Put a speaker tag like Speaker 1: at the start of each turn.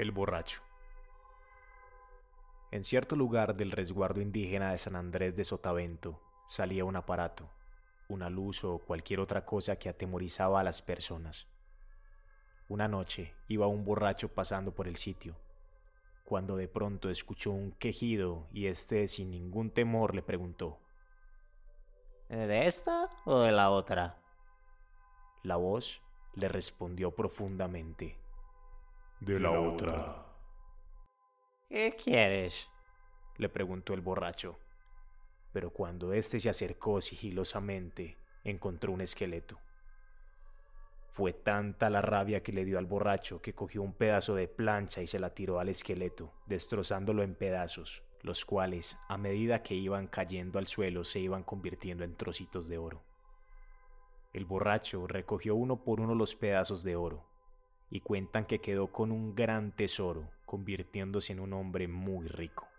Speaker 1: El borracho. En cierto lugar del resguardo indígena de San Andrés de Sotavento salía un aparato, una luz o cualquier otra cosa que atemorizaba a las personas. Una noche iba un borracho pasando por el sitio, cuando de pronto escuchó un quejido y éste sin ningún temor le preguntó
Speaker 2: ¿De esta o de la otra?
Speaker 1: La voz le respondió profundamente
Speaker 3: de la otra.
Speaker 2: ¿Qué quieres?
Speaker 1: le preguntó el borracho. Pero cuando éste se acercó sigilosamente, encontró un esqueleto. Fue tanta la rabia que le dio al borracho que cogió un pedazo de plancha y se la tiró al esqueleto, destrozándolo en pedazos, los cuales, a medida que iban cayendo al suelo, se iban convirtiendo en trocitos de oro. El borracho recogió uno por uno los pedazos de oro, y cuentan que quedó con un gran tesoro, convirtiéndose en un hombre muy rico.